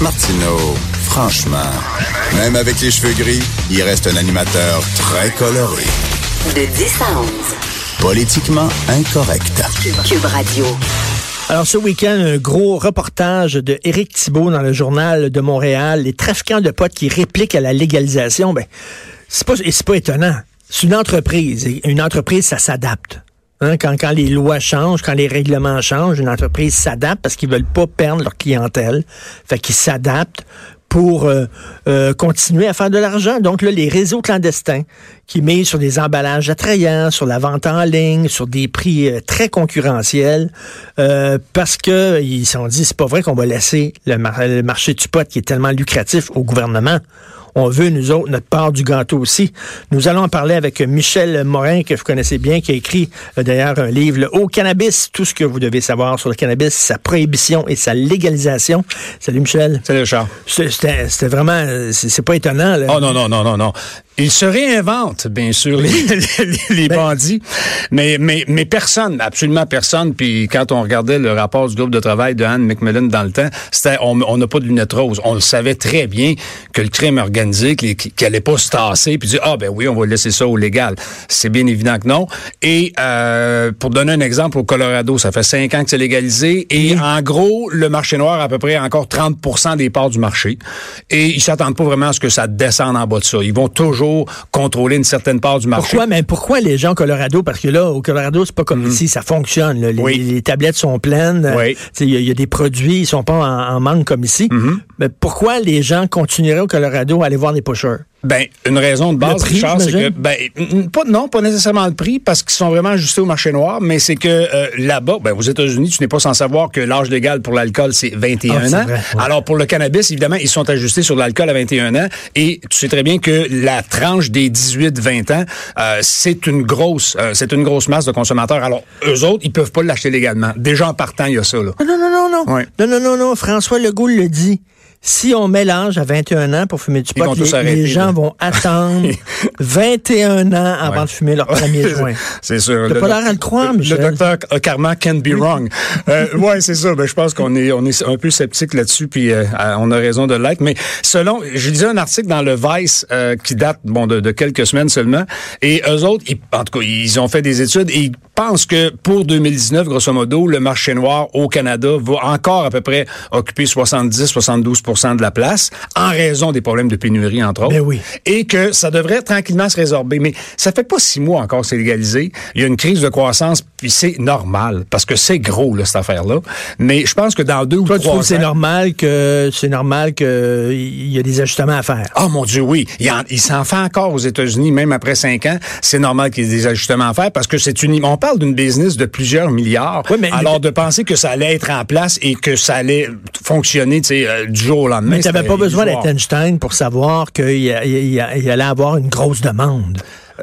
Martineau, franchement, même avec les cheveux gris, il reste un animateur très coloré. De 10 à 11. Politiquement incorrect. Cube Radio. Alors ce week-end, un gros reportage de Éric Thibault dans le journal de Montréal, les trafiquants de potes qui répliquent à la légalisation. Ben, c'est pas, et c'est pas étonnant. C'est une entreprise. Et une entreprise, ça s'adapte. Hein, quand, les lois changent, quand les règlements changent, une entreprise s'adapte parce qu'ils veulent pas perdre leur clientèle. Fait qu'ils s'adaptent pour euh, euh, continuer à faire de l'argent. Donc là, les réseaux clandestins qui misent sur des emballages attrayants, sur la vente en ligne, sur des prix euh, très concurrentiels, parce que ils se sont dit c'est pas vrai qu'on va laisser le, le marché du pot qui est tellement lucratif au gouvernement on veut, nous autres, notre part du gâteau aussi. Nous allons en parler avec Michel Morin, que vous connaissez bien, qui a écrit euh, d'ailleurs un livre, Le Haut Cannabis, tout ce que vous devez savoir sur le cannabis, sa prohibition et sa légalisation. Salut Michel. Salut Charles. C'était vraiment, euh, c'est pas étonnant. Là. Oh non, non, non, non, non. Ils se réinventent, bien sûr, les, les, ben bandits, mais, mais, mais personne, absolument personne. Puis quand on regardait le rapport du groupe de travail de Anne McMillan dans le temps, c'était on n'a pas de lunettes roses. On le savait très bien que le crime organisé, qu'il n'allait pas se tasser, puis dire ah ben oui, on va laisser ça au légal. C'est bien évident que non. Et euh, pour donner un exemple, au Colorado, ça fait cinq ans que c'est légalisé, et en gros, le marché noir a à peu près encore 30% des parts du marché. Et ils s'attendent pas vraiment à ce que ça descende en bas de ça. Ils vont toujours contrôler une certaine part du marché. Pourquoi, mais pourquoi les gens au Colorado? Parce que là, au Colorado, c'est pas comme mhm. ici, ça fonctionne. Les, tablettes sont pleines. Il y, a des produits, ils sont pas en, manque comme ici. Mhm. Mais pourquoi les gens continueraient au Colorado à aller voir des pushers? Ben, une raison de base, Richard, c'est que, ben, pas, non, pas nécessairement le prix, parce qu'ils sont vraiment ajustés au marché noir, mais c'est que euh, là-bas, ben, aux États-Unis, tu n'es pas sans savoir que l'âge légal pour l'alcool, c'est 21 ah, ans. Alors, pour le cannabis, évidemment, ils sont ajustés sur l'alcool à 21 ans, et tu sais très bien que la tranche des 18-20 ans, euh, c'est une grosse, euh, c'est une grosse masse de consommateurs. Alors, eux autres, ils peuvent pas l'acheter légalement. Déjà en partant, il y a ça, là. Non, non, non, non. Non, non, non, non. François Legault le dit si on mélange à 21 ans pour fumer du pot, les, gens vont attendre 21 ans avant de fumer leur premier joint. c'est sûr. T'as pas l'air à le croire, Michel. Le docteur Karma can be wrong. euh, ouais, c'est ça. Ben, je pense qu'on est, on est un peu sceptique là-dessus, puis euh, on a raison de l'être. Mais selon, je lisais un article dans le Vice euh, qui date bon de, de, quelques semaines seulement, et eux autres, ils, en tout cas, ils ont fait des études et ils pensent que pour 2019, grosso modo, le marché noir au Canada va encore à peu près occuper 70-72 de la place en raison des problèmes de pénurie, entre autres. Ben oui. Et que ça devrait tranquillement se résorber. Mais ça fait pas six mois encore c'est légalisé. Il y a une crise de croissance, puis c'est normal, parce que c'est gros, là, cette affaire-là. Mais je pense que dans deux ou trois ans... c'est normal que c'est normal que il y a des ajustements à faire? Oh mon Dieu, oui. Il, il s'en fait encore aux États-Unis, même après cinq ans. C'est normal qu'il y ait des ajustements à faire parce que c'est une... On parle d'une business de plusieurs milliards. alors, de penser que ça allait être en place et que ça allait fonctionner, tu sais, euh, du jour au lendemain. Mais tu n'avais pas besoin d'être Einstein pour savoir qu'il allait avoir une grosse demande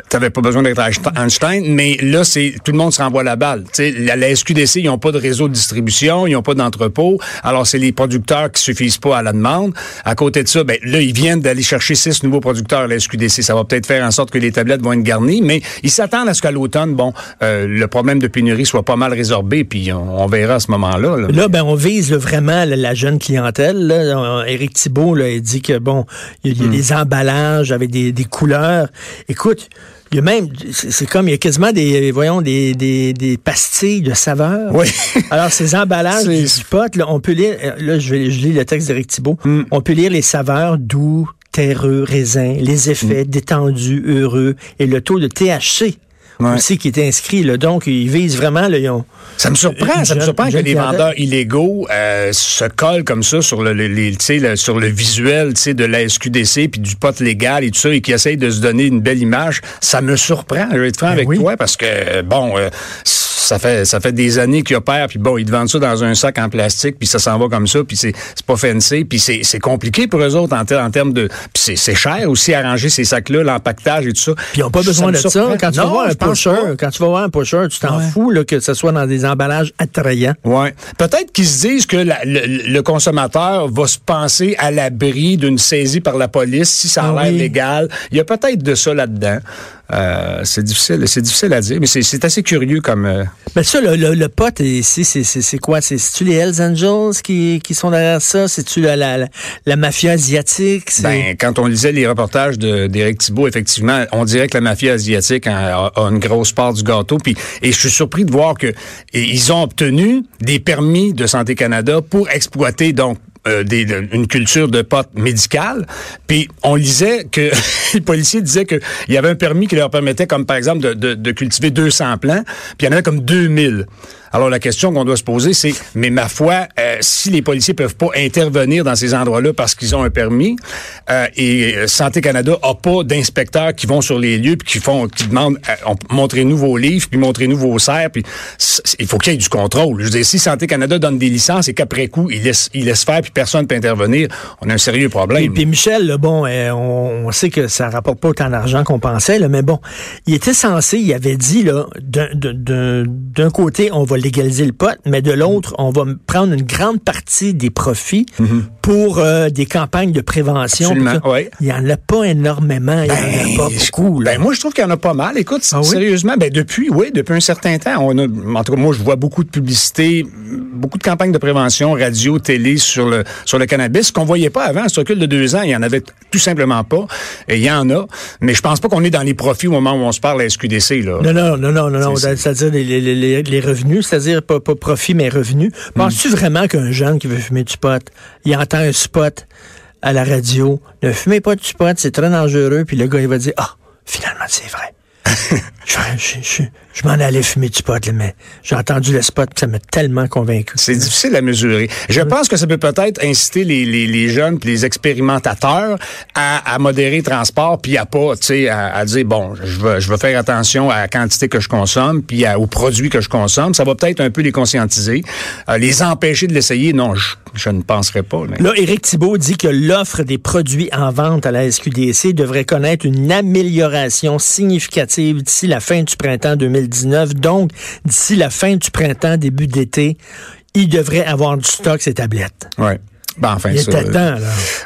t'avais pas besoin d'être Einstein, mais là, c'est tout le monde se renvoie la balle. sais, la, la SQDC, ils n'ont pas de réseau de distribution, ils n'ont pas d'entrepôt. Alors, c'est les producteurs qui suffisent pas à la demande. À côté de ça, ben là, ils viennent d'aller chercher six nouveaux producteurs à la SQDC. Ça va peut-être faire en sorte que les tablettes vont être garnies, mais ils s'attendent à ce qu'à l'automne, bon, euh, le problème de pénurie soit pas mal résorbé, puis on, verra à ce moment-là. Là. ben, on vise vraiment la, jeune clientèle. Là. Éric Thibault, là, il dit que bon, il y a, hmm. des emballages avec des, des couleurs. Écoute, il y a même, c'est comme, il y a quasiment des, voyons, des, des, des pastilles de saveur. Oui. Alors, ces emballages des spots, là, on peut lire, là, je, vais, je lis le texte d'Éric Thibault, mm. on peut lire les saveurs doux, terreux, raisin, les effets mm. détendus, heureux et le taux de THC aussi qui est inscrit. Là. Donc, ils visent vraiment... Là, ils ont, ça me surprend, ça me surprend que les vendeurs illégaux euh, se collent comme ça sur le, les, le, sur le visuel de la SQDC puis du pot légal et tout ça et qui essayent de se donner une belle image. Ça me surprend, je vais être franc ben avec toi, parce que, bon... Euh, ça fait ça fait des années qu'ils opèrent, puis bon, ils te vendent ça dans un sac en plastique, puis ça s'en va comme ça, puis c'est pas fancy, puis c'est compliqué pour eux autres en, en termes de... Puis c'est cher aussi arranger ces sacs-là, l'empaquetage et tout ça. Puis ils n'ont pas besoin de ça. Quand tu, vas voir un pusher, quand tu vas voir un pusher, tu t'en fous là, que ce soit dans des emballages attrayants. Ouais. Peut-être qu'ils se disent que le, consommateur va se penser à l'abri d'une saisie par la police si ça a ah l'air légal. Il y a peut-être de ça là-dedans. Euh, c'est difficile, c'est difficile à dire, mais c'est assez curieux comme. Euh, mais ça, le, le, le pote ici, c'est quoi? C'est-tu les Hells Angels qui, qui sont derrière ça? C'est-tu la, la, la, mafia asiatique? Ben, quand on lisait les reportages d'Éric Thibault, effectivement, on dirait que la mafia asiatique a, une grosse part du gâteau. Puis, et je suis surpris de voir que ils ont obtenu des permis de Santé Canada pour exploiter donc euh, une culture de potes médicale. Puis on lisait que les policiers disaient qu'il y avait un permis qui leur permettait, comme par exemple, de, cultiver 200 plants, puis il y en avait comme 2000. Alors la question qu'on doit se poser, c'est, mais ma foi, euh, si les policiers peuvent pas intervenir dans ces endroits-là parce qu'ils ont un permis, euh, et Santé Canada a pas d'inspecteurs qui vont sur les lieux puis qui font, qui demandent, montrez-nous vos livres puis montrez-nous vos serres, puis il faut qu'il y ait du contrôle. Je veux dire, si Santé Canada donne des licences et qu'après coup il laisse, il laisse faire puis personne peut intervenir, on a un sérieux problème. Et puis Michel, bon, on, sait que ça rapporte pas autant d'argent qu'on pensait, là, mais bon, il était censé, il avait dit là, d'un côté, on va légaliser le pot, mais de l'autre, on va prendre une grande partie des profits mhm. pour euh, des campagnes de prévention. Il n'y en a pas énormément, il n'y en a ben, pas beaucoup. Ben, moi, je trouve qu'il y en a pas mal. Écoute, ah sérieusement, ben, depuis, oui, depuis un certain temps, on a, en tout cas, moi, je vois beaucoup de publicité, beaucoup de campagnes de prévention, radio, télé sur le, sur le cannabis, qu'on voyait pas avant. Ce recul de deux ans, il y en avait tout simplement pas. Et il y en a. Mais je pense pas qu'on est dans les profits au moment où on se parle à SQDC, là. Non, non, non, non, non, c'est-à-dire les, les, les, revenus, c'est-à-dire pas, pas profit, mais revenu. Hmm. Penses-tu vraiment qu'un jeune qui veut fumer du pot, il entend un spot à la radio, ne fumez pas du pot, c'est très dangereux, puis le gars, il va dire, ah, finalement, c'est vrai. je, je m'en allais fumer du pot, mais j'ai entendu le spot, ça m'a tellement convaincu. C'est difficile à mesurer. Je pense que ça peut peut-être inciter les, les, les jeunes les expérimentateurs à, à modérer le transport, puis à pas, tu sais, à, à, dire, bon, je veux, je veux faire attention à la quantité que je consomme, puis aux produits que je consomme. Ça va peut-être un peu les conscientiser. Euh, les empêcher de l'essayer, non, je, je, ne penserais pas. Là, Éric Thibault dit que l'offre des produits en vente à la SQDC devrait connaître une amélioration significative d'ici la fin du printemps 2020. Donc, d'ici la fin du printemps, début d'été, il devrait avoir du stock, ces tablettes. Ben, enfin, il était temps, là.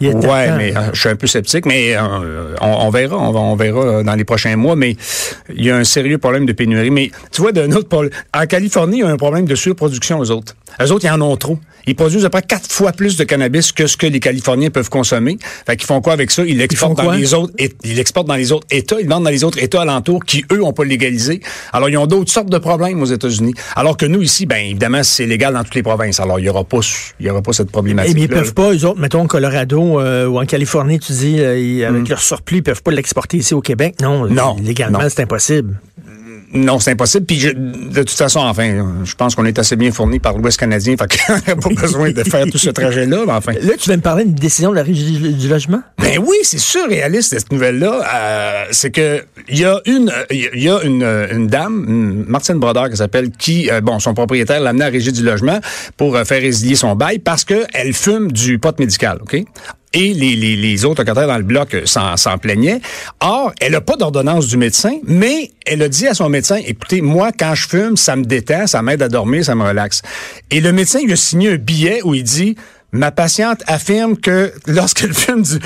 Il ouais, mais euh, je suis un peu sceptique, mais euh, on, verra, on, verra euh, dans les prochains mois. Mais il y a un sérieux problème de pénurie. Mais tu vois, d'un autre, en Californie, il y a un problème de surproduction aux autres. Eux autres, ils en ont trop. Ils produisent à peu près quatre fois plus de cannabis que ce que les Californiens peuvent consommer. Fait qu'ils font quoi avec ça? Ils l'exportent dans les autres, ils l'exportent dans les autres États, ils vendent dans les autres États alentours qui, eux, ont pas légalisé. Alors, ils ont d'autres sortes de problèmes aux États-Unis. Alors que nous, ici, ben, évidemment, c'est légal dans toutes les provinces. Alors, il y aura pas, il y aura pas cette problématique. Mais ils peuvent pas, eux autres, mettons, au Colorado euh, ou en Californie, tu dis, euh, avec mm. leur surplus, ils peuvent pas l'exporter ici au Québec. Non. Non. Légalement, c'est impossible. Non, c'est impossible. Puis de toute façon, enfin, je pense qu'on est assez bien fourni par l'Ouest canadien, fait qu'on n'a pas besoin de faire tout ce trajet-là. Mais enfin. Là, tu viens me parler d'une décision de la Régie du, logement? Ben oui, c'est surréaliste cette nouvelle-là. Euh, c'est que il y a une, il y a une, une dame, Martine Brodeur, qui s'appelle, qui, euh, bon, son propriétaire l'a amené à la Régie du logement pour euh, faire résilier son bail parce que elle fume du pot médical, ok? Et les, les, les, autres locataires dans le bloc s'en plaignaient. Or, elle n'a pas d'ordonnance du médecin, mais elle a dit à son médecin, écoutez, moi, quand je fume, ça me détend, ça m'aide à dormir, ça me relaxe. Et le médecin lui a signé un billet où il dit, ma patiente affirme que lorsqu'elle fume du...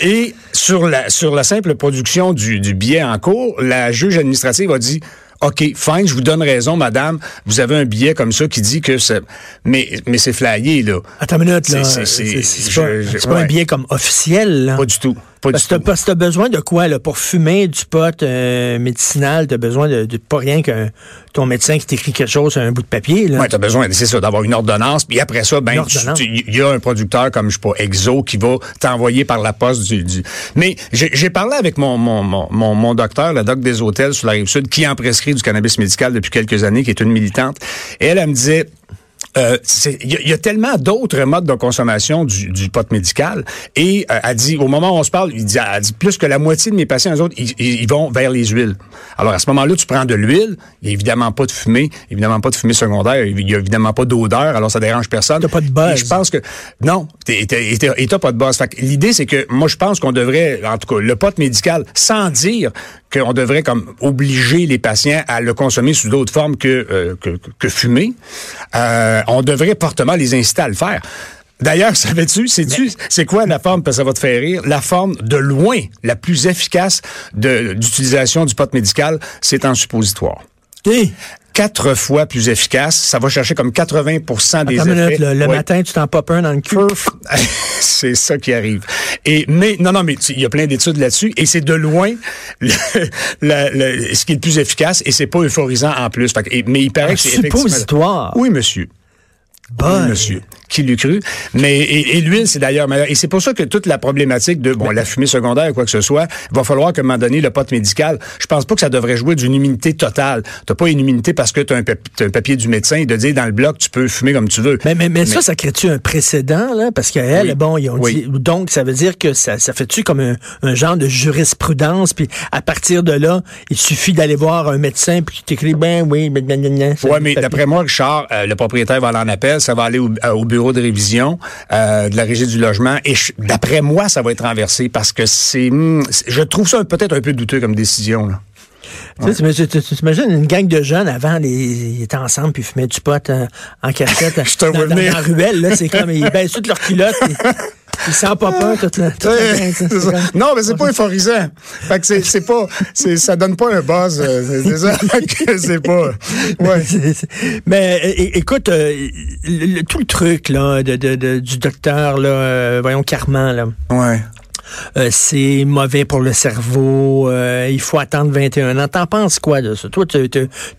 Et sur la, sur la simple production du, du billet en cours, la juge administrative a dit, OK, fine, je vous donne raison, madame. Vous avez un billet comme ça qui dit que c'est... Mais, mais c'est flyé, là. Attends une minute, là. C'est pas, un billet comme officiel, là. Pas du tout. Parce que t'as besoin de quoi, là, pour fumer du pot euh, médicinal, t'as besoin de, de, pas rien qu'un ton médecin qui t'écrit quelque chose sur un bout de papier, là. Ouais, t'as besoin, c'est ça, d'avoir une ordonnance, puis après ça, ben, il y a un producteur comme, je sais pas, Exo, qui va t'envoyer par la poste du... du... Mais j'ai parlé avec mon, mon, mon, mon, docteur, le doc des hôtels sur la Rive-Sud, qui en prescrit du cannabis médical depuis quelques années, qui est une militante, et elle, elle me disait, euh, il y, a tellement d'autres modes de consommation du, du pot médical. Et euh, elle dit, au moment où on se parle, il dit, elle dit plus que la moitié de mes patients, eux autres, ils, vont vers les huiles. Alors à ce moment-là, tu prends de l'huile, il n'y a évidemment pas de fumée, évidemment pas de fumée secondaire, il n'y a évidemment pas d'odeur, alors ça dérange personne. T'as pas de buzz. je pense que non, et t'as pas de buzz. L'idée, c'est que moi, je pense qu'on devrait, en tout cas, le pot médical, sans dire qu'on devrait comme obliger les patients à le consommer sous d'autres formes que, euh, que, que, fumer. Euh, on devrait fortement les inciter à le faire. D'ailleurs, savais-tu, sais-tu, c'est quoi la forme, parce que ça va te faire rire, la forme de loin la plus efficace d'utilisation du pot médical, c'est en suppositoire. Quatre fois plus efficace, ça va chercher comme 80% des attends effets. minute, le Ouais. matin, tu t'en popes un dans le cul. c'est ça qui arrive. Et mais non non mais il y a plein d'études là-dessus et c'est de loin le, la- le- ce qui est le plus efficace et c'est pas euphorisant en plus. Fait que- et- mais il paraît Un que c'est suppositoire. Oui monsieur. Oui, monsieur. Qui l'eût cru? Mais, et, et l'huile, c'est d'ailleurs meilleur. Et c'est pour ça que toute la problématique de, bon, la fumée secondaire ou quoi que ce soit, il va falloir qu'à un moment donné, le pote médical, je pense pas que ça devrait jouer d'une immunité totale. T'as pas une immunité parce que t'as un, pap- t'as un papier du médecin de dire dans le bloc, tu peux fumer comme tu veux. Mais, mais, mais, ça, ça crée-tu un précédent, là? Parce qu'elle, Oui. bon, ils ont Oui. dit. Donc, ça veut dire que ça, ça fait-tu comme un, un genre de jurisprudence, puis à partir de là, il suffit d'aller voir un médecin, puis qui t'écrit, ben oui, ben, ben, ben, ben, Ouais, mais d'après moi, Richard, euh, le propriétaire va aller en appel, ça va aller au, euh, au bureau de révision euh, de la régie du logement. Et d'après moi, ça va être renversé parce que c'est, hmm, c'est- je trouve ça peut-être un peu douteux comme décision. Là. Tu t'imagines une gang de jeunes avant, les, ils étaient ensemble puis ils fumaient du pot euh, en cachette te dans, vois dans, venir. dans la ruelle. Là, c'est comme ils baissent toutes leurs culottes. Ils, ils sentent pas peur toute la, toute la Ouais, gang, ça, c'est c'est ça. comme- Non, mais c'est pas euphorisant. Fait que c'est, pas, ça donne pas un buzz. euh, C'est, ça que c'est pas. Ouais. Mais écoute, euh, le- le- tout le truc là de, de- de- du docteur là, euh, voyons Carman là, Ouais. Euh, c'est mauvais pour le cerveau. euh, il faut attendre 21 ans. T'en penses quoi de ça? Toi, tu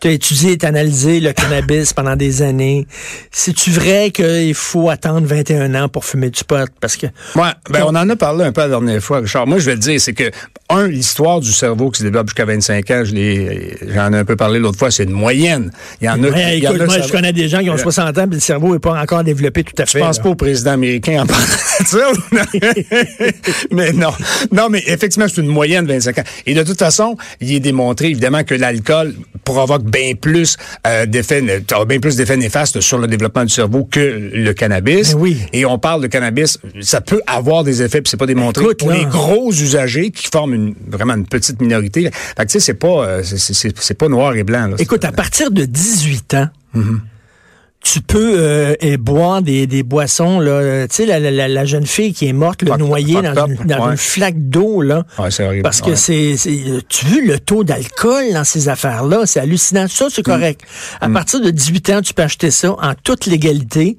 as étudié, t'as analysé le cannabis pendant des années. C'est-tu vrai qu'il faut attendre 21 ans pour fumer du pot? Parce que Ouais, ben on en a parlé un peu la dernière fois, Richard. Moi, je vais te dire, c'est que, un, l'histoire du cerveau qui se développe jusqu'à 25 ans, j'en ai un peu parlé l'autre fois, c'est une moyenne. Il y en a, Ouais, il y en écoute, a, moi, ça je connais des gens qui ont 60 ans, puis le cerveau n'est pas encore développé tout à fait. Je pense là. pas au président américain en parlant de ça. mais non. Non, mais effectivement, c'est une moyenne de 25 ans. Et de toute façon, il est démontré, évidemment, que l'alcool provoque bien plus euh, d'effets, bien plus d'effets néfastes sur le développement du cerveau que le cannabis. Mais oui. Et on parle de cannabis, ça peut avoir des effets, puis c'est pas démontré Écoute, pour là. les gros usagers qui forment une, vraiment une petite minorité. Fait que tu sais, c'est pas, euh, c'est pas noir et blanc. Là. Écoute, à partir de 18 ans, Mm-hmm. Tu peux euh, et boire des, des boissons. là. Euh, Tu sais, la, la- la- jeune fille qui est morte, le noyée dans, une, up, dans ouais. une flaque d'eau. là. Ouais, horrible. Parce que Ouais. c'est, Tu vu le taux d'alcool dans ces affaires-là? C'est hallucinant. Ça, Mm. c'est correct. À partir de 18 ans, tu peux acheter ça en toute légalité.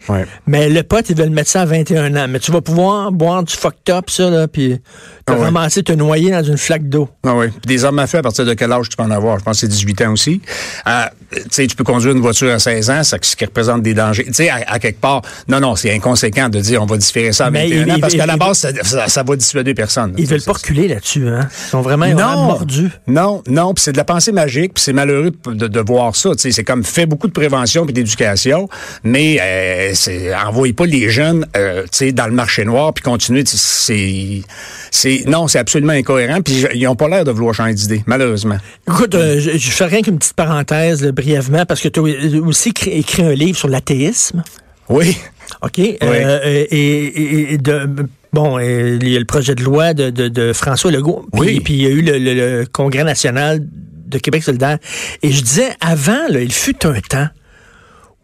Mais le pote, ils veulent mettre ça à 21 ans. Mais tu vas pouvoir boire du fucked up, ça, là, puis te Ah ramasser, te noyer dans une flaque d'eau. Ah oui. Puis Des armes à feu, à partir de quel âge tu peux en avoir? Je pense que c'est 18 ans aussi. Euh, tu sais, tu peux conduire une voiture à 16 ans, ça, ce qui représente des dangers. Tu sais, à, à quelque part, non, non, c'est inconséquent de dire on va différer ça à Mais 21 il- ans, il- parce qu'à la base, ça, ça, ça va dissuader personne. Ils veulent pas reculer là-dessus, hein? Ils sont vraiment, vraiment mordus. Non, non, puis c'est de la pensée magique, puis c'est malheureux de, de voir ça. tu sais, C'est comme fait beaucoup de prévention puis d'éducation, mais euh, c'est envoyez pas les jeunes euh, tu sais, dans le marché noir puis sais, C'est, c'est non, c'est absolument incohérent. Puis ils ont pas l'air de vouloir changer d'idée, malheureusement. Écoute, euh, je, je fais rien qu'une petite parenthèse là, brièvement, parce que tu as aussi écrit, un livre sur l'athéisme. Oui. OK? Euh, euh, et, et- et de, bon, il y a le projet de loi de, de- de François Legault. Puis, Oui. puis il y a eu le, le- le Congrès national de Québec solidaire. Et je disais, avant, là, il fut un temps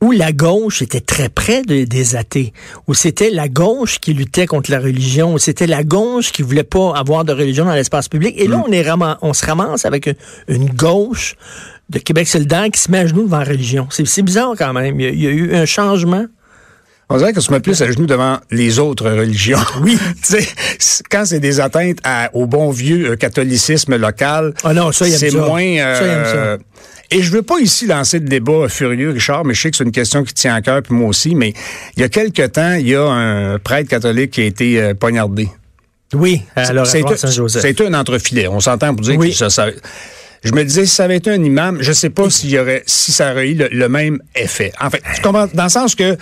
où la gauche était très près de- des athées, où c'était la gauche qui luttait contre la religion, où c'était la gauche qui voulait pas avoir de religion dans l'espace public. Et là, Mm. on, est on se ramasse avec une, une gauche de Québec solidaire qui se met à genoux devant la religion. C'est bizarre quand même. Il y, a, il y a eu un changement. On dirait qu'on se met plus à genoux devant les autres religions. Oui. quand c'est des atteintes à- au bon vieux euh, catholicisme local, Ah non, ça, c'est ça. moins. euh, Ça, ça. Et je veux pas ici lancer de débat furieux, Richard, mais je sais que c'est une question qui tient à cœur, puis moi aussi. Mais il y a quelque temps, il y a un prêtre catholique qui a été euh, poignardé. Oui, Saint-Joseph. c'est un entrefilet. On s'entend pour dire Oui. que ça, ça- Je me disais, si ça avait été un imam, je sais pas s'il y aurait, si ça aurait eu le, le même effet. En fait, tu comprends, dans le sens que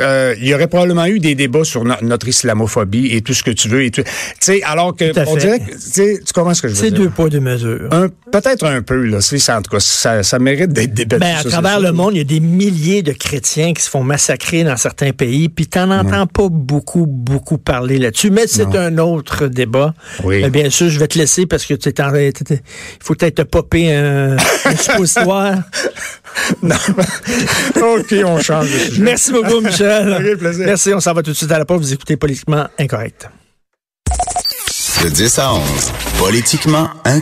euh, il y aurait probablement eu des débats sur no- notre islamophobie et tout ce que tu veux. Et tout, tu sais, alors que on dirait, que, tu comprends ce que je veux C'est dire? deux poids, deux mesures. Un- Peut-être un peu là. C'est ça, en tout cas, ça, ça mérite d'être débattu. Ben, à ça, travers c'est le monde, il y a des milliers de chrétiens qui se font massacrer dans certains pays, puis t'en entends pas beaucoup, beaucoup parler là-dessus. Mais c'est un autre débat. Oui. Bien sûr, je vais te laisser parce que tu es en, il faut peut-être popper un, un suppositoire. non. OK, on change de sujet. Merci beaucoup, Michel. Ok, plaisir. Merci, on s'en va tout de suite à la pause. Vous écoutez Politiquement Incorrect. De 10 à 11, politiquement incorrect.